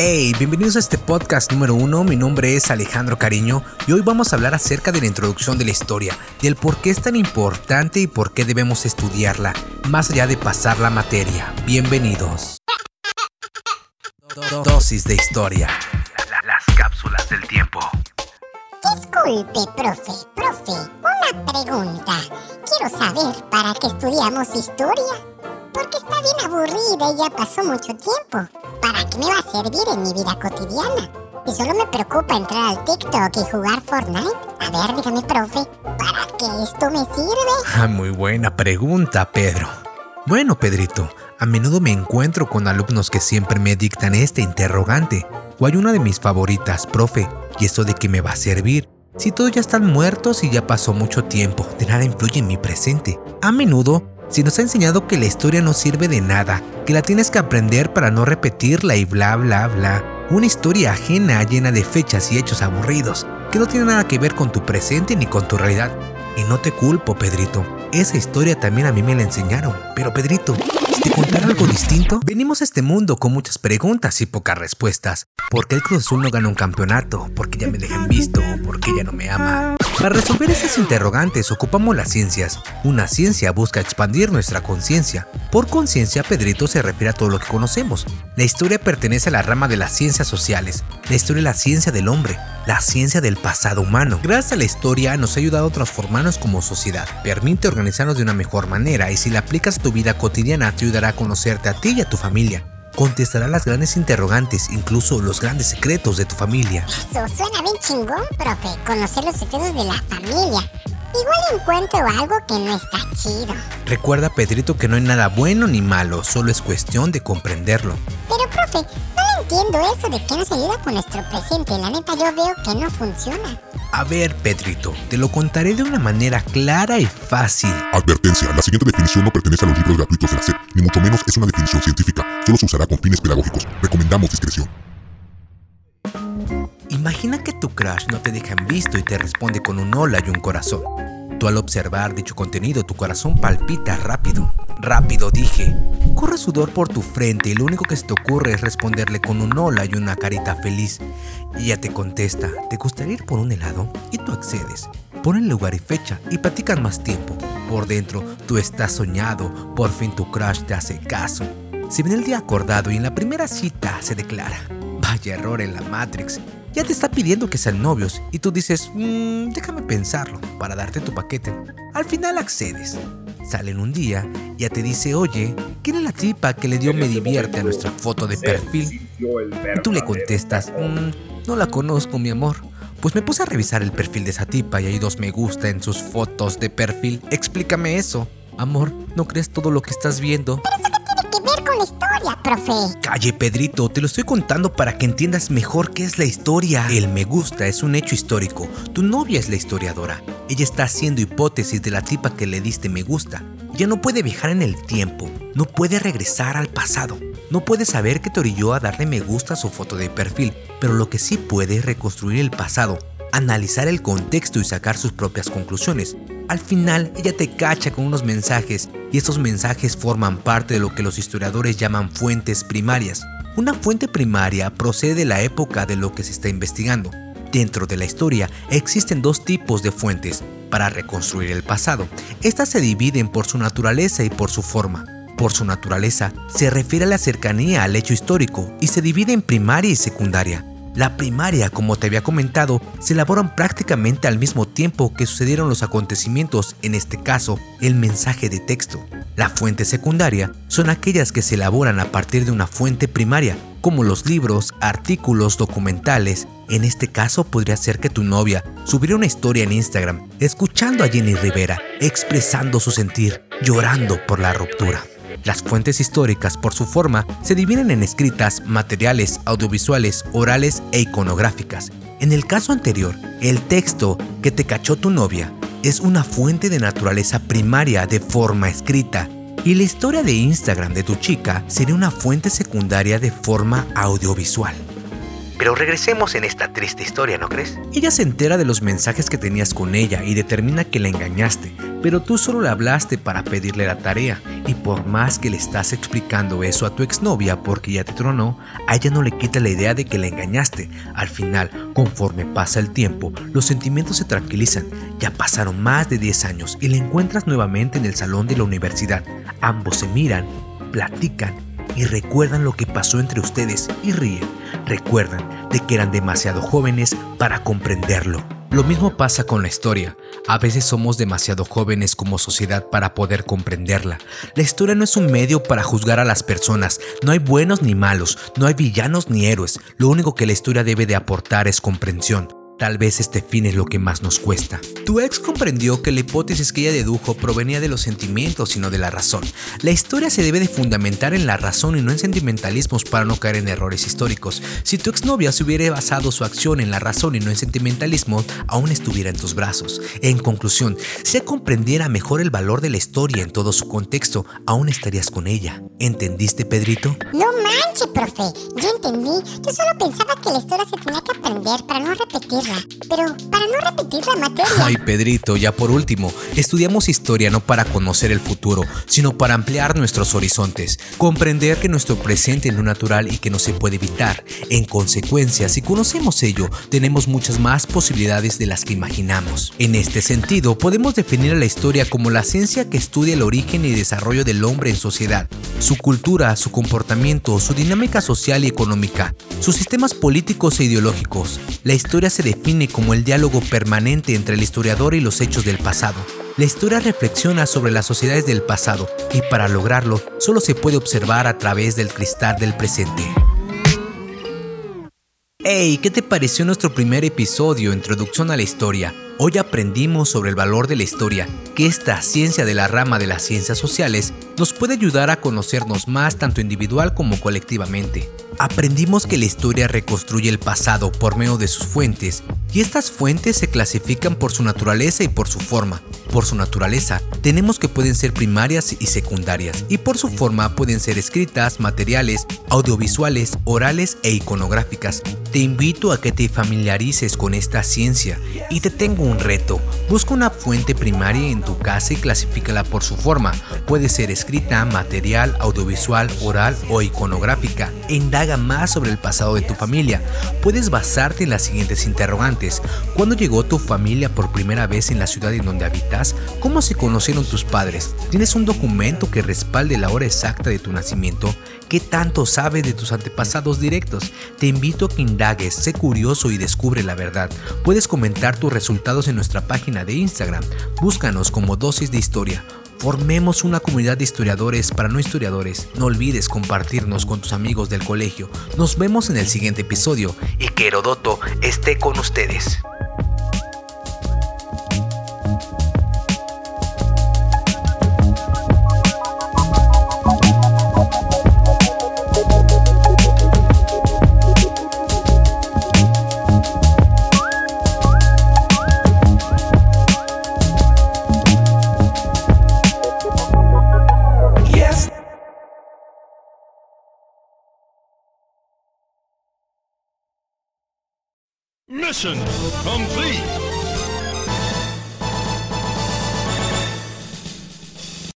Hey, bienvenidos a este podcast número uno. Mi nombre es Alejandro Cariño y hoy vamos a hablar acerca de la introducción de la historia, del por qué es tan importante y por qué debemos estudiarla, más allá de pasar la materia. Bienvenidos. Dosis de historia. Las cápsulas del tiempo. Disculpe, profe, profe, una pregunta. Quiero saber para qué estudiamos historia. Porque está bien aburrida y ya pasó mucho tiempo. ¿Para qué me va a servir en mi vida cotidiana? Y solo me preocupa entrar al TikTok y jugar Fortnite. A ver, dígame, profe, ¿para qué esto me sirve? Ah, muy buena pregunta, Pedro. Bueno, Pedrito, a menudo me encuentro con alumnos que siempre me dictan este interrogante. O hay una de mis favoritas, profe, ¿y eso de qué me va a servir? Si todos ya están muertos y ya pasó mucho tiempo, de nada influye en mi presente. A menudo si nos ha enseñado que la historia no sirve de nada, que la tienes que aprender para no repetirla y bla bla bla. Una historia ajena llena de fechas y hechos aburridos, que no tiene nada que ver con tu presente ni con tu realidad. Y no te culpo, Pedrito. Esa historia también a mí me la enseñaron. Pero Pedrito, ¿Te contar algo distinto? Venimos a este mundo con muchas preguntas y pocas respuestas. ¿Por qué el Cruz no gana un campeonato? ¿Por qué ya me dejan visto? ¿Por qué ya no me ama? Para resolver esas interrogantes ocupamos las ciencias. Una ciencia busca expandir nuestra conciencia. Por conciencia, Pedrito se refiere a todo lo que conocemos. La historia pertenece a la rama de las ciencias sociales. La historia es la ciencia del hombre, la ciencia del pasado humano. Gracias a la historia nos ha ayudado a transformarnos como sociedad. Permite organizarnos de una mejor manera y si la aplicas a tu vida cotidiana te ayudará a conocerte a ti y a tu familia. Contestará las grandes interrogantes, incluso los grandes secretos de tu familia. Eso suena bien chingón, profe, conocer los secretos de la familia. Igual encuentro algo que no está chido. Recuerda, Pedrito, que no hay nada bueno ni malo, solo es cuestión de comprenderlo. Pero, profe, no entiendo eso de que nos ayuda con nuestro presente. La neta, yo veo que no funciona. A ver, Pedrito, te lo contaré de una manera clara y fácil. Advertencia, la siguiente definición no pertenece a los libros gratuitos de la SEP, ni mucho menos es una definición científica. Solo se usará con fines pedagógicos. Recomendamos discreción. Imagina que tu crush no te deja en visto y te responde con un hola y un corazón. Tú al observar dicho contenido, tu corazón palpita rápido. Rápido, dije. Corre sudor por tu frente y lo único que se te ocurre es responderle con un hola y una carita feliz. Y ella te contesta, ¿te gustaría ir por un helado? Y tú accedes. Ponen lugar y fecha y platican más tiempo. Por dentro, tú estás soñado, por fin tu crush te hace caso. Si viene el día acordado y en la primera cita se declara, vaya error en la Matrix, ya te está pidiendo que sean novios y tú dices, mmm, déjame pensarlo para darte tu paquete. Al final accedes. Salen un día, ya te dice, oye, ¿quién es la tipa que le dio me divierte a nuestra foto de perfil? Y tú le contestas, mmm, no la conozco, mi amor. Pues me puse a revisar el perfil de esa tipa y hay dos me gusta en sus fotos de perfil. Explícame eso. Amor, ¿no crees todo lo que estás viendo? Historia, profe. Calle, Pedrito, te lo estoy contando para que entiendas mejor qué es la historia. El me gusta es un hecho histórico. Tu novia es la historiadora. Ella está haciendo hipótesis de la tipa que le diste me gusta. Ya no puede viajar en el tiempo, no puede regresar al pasado, no puede saber qué te orilló a darle me gusta a su foto de perfil, pero lo que sí puede es reconstruir el pasado, analizar el contexto y sacar sus propias conclusiones. Al final, ella te cacha con unos mensajes y estos mensajes forman parte de lo que los historiadores llaman fuentes primarias. Una fuente primaria procede de la época de lo que se está investigando. Dentro de la historia existen dos tipos de fuentes para reconstruir el pasado. Estas se dividen por su naturaleza y por su forma. Por su naturaleza se refiere a la cercanía al hecho histórico y se divide en primaria y secundaria. La primaria, como te había comentado, se elaboran prácticamente al mismo tiempo que sucedieron los acontecimientos, en este caso, el mensaje de texto. La fuente secundaria son aquellas que se elaboran a partir de una fuente primaria, como los libros, artículos, documentales. En este caso podría ser que tu novia subiera una historia en Instagram, escuchando a Jenny Rivera, expresando su sentir, llorando por la ruptura. Las fuentes históricas, por su forma, se dividen en escritas, materiales, audiovisuales, orales e iconográficas. En el caso anterior, el texto que te cachó tu novia es una fuente de naturaleza primaria de forma escrita y la historia de Instagram de tu chica sería una fuente secundaria de forma audiovisual. Pero regresemos en esta triste historia, ¿no crees? Ella se entera de los mensajes que tenías con ella y determina que la engañaste, pero tú solo le hablaste para pedirle la tarea y por más que le estás explicando eso a tu exnovia porque ya te tronó, a ella no le quita la idea de que la engañaste. Al final, conforme pasa el tiempo, los sentimientos se tranquilizan. Ya pasaron más de 10 años y la encuentras nuevamente en el salón de la universidad. Ambos se miran, platican y recuerdan lo que pasó entre ustedes y ríen. Recuerdan de que eran demasiado jóvenes para comprenderlo. Lo mismo pasa con la historia. A veces somos demasiado jóvenes como sociedad para poder comprenderla. La historia no es un medio para juzgar a las personas. No hay buenos ni malos, no hay villanos ni héroes. Lo único que la historia debe de aportar es comprensión. Tal vez este fin es lo que más nos cuesta. Tu ex comprendió que la hipótesis que ella dedujo provenía de los sentimientos y no de la razón. La historia se debe de fundamentar en la razón y no en sentimentalismos para no caer en errores históricos. Si tu exnovia se hubiera basado su acción en la razón y no en sentimentalismo, aún estuviera en tus brazos. En conclusión, si comprendiera mejor el valor de la historia en todo su contexto, aún estarías con ella. ¿Entendiste, Pedrito? No manches, profe. Yo entendí. Yo solo pensaba que la historia se tenía que aprender para no repetir pero para no repetir la materia. Ay, Pedrito, ya por último, estudiamos historia no para conocer el futuro, sino para ampliar nuestros horizontes, comprender que nuestro presente es lo natural y que no se puede evitar. En consecuencia, si conocemos ello, tenemos muchas más posibilidades de las que imaginamos. En este sentido, podemos definir a la historia como la ciencia que estudia el origen y desarrollo del hombre en sociedad, su cultura, su comportamiento, su dinámica social y económica, sus sistemas políticos e ideológicos. La historia se define define como el diálogo permanente entre el historiador y los hechos del pasado. La historia reflexiona sobre las sociedades del pasado y para lograrlo solo se puede observar a través del cristal del presente. Hey, ¿qué te pareció nuestro primer episodio, Introducción a la Historia? Hoy aprendimos sobre el valor de la historia, que esta ciencia de la rama de las ciencias sociales nos puede ayudar a conocernos más tanto individual como colectivamente. Aprendimos que la historia reconstruye el pasado por medio de sus fuentes, y estas fuentes se clasifican por su naturaleza y por su forma. Por su naturaleza, tenemos que pueden ser primarias y secundarias, y por su forma pueden ser escritas, materiales, audiovisuales, orales e iconográficas. Te invito a que te familiarices con esta ciencia y te tengo un reto. Busca una fuente primaria en tu casa y clasifícala por su forma. Puede ser escrita, material, audiovisual, oral o iconográfica. Indaga más sobre el pasado de tu familia. Puedes basarte en las siguientes interrogantes. ¿Cuándo llegó tu familia por primera vez en la ciudad en donde habitas? ¿Cómo se conocieron tus padres? ¿Tienes un documento que respalde la hora exacta de tu nacimiento? ¿Qué tanto sabes de tus antepasados directos? Te invito a que indagues, sé curioso y descubre la verdad. Puedes comentar tus resultados en nuestra página de Instagram. Búscanos como Dosis de Historia. Formemos una comunidad de historiadores para no historiadores. No olvides compartirnos con tus amigos del colegio. Nos vemos en el siguiente episodio y que Herodoto esté con ustedes. Mission complete!